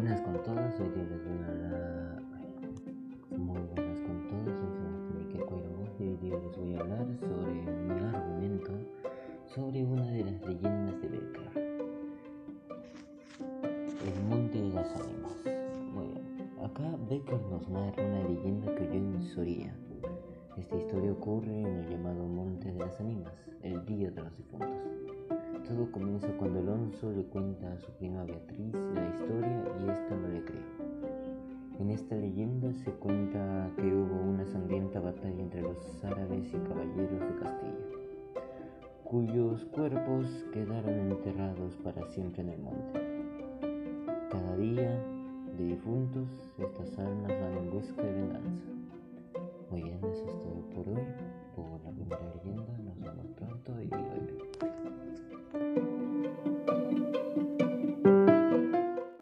buenas con todos, hoy día les voy a hablar. Muy buenas con todos, soy y hoy día les voy a hablar sobre mi argumento sobre una de las leyendas de Becker: El Monte de las Ánimas. Muy bien, acá Becker nos narra una leyenda que oyó en Soria. Esta historia ocurre en el llamado Monte de las Ánimas, el Día de los Difuntos. Todo comienza cuando Alonso le cuenta a su prima Beatriz la historia ésta no le cree. En esta leyenda se cuenta que hubo una sangrienta batalla entre los árabes y caballeros de Castilla cuyos cuerpos quedaron enterrados para siempre en el monte. Cada día de difuntos, estas almas van en busca de venganza. Muy bien, eso es todo por hoy.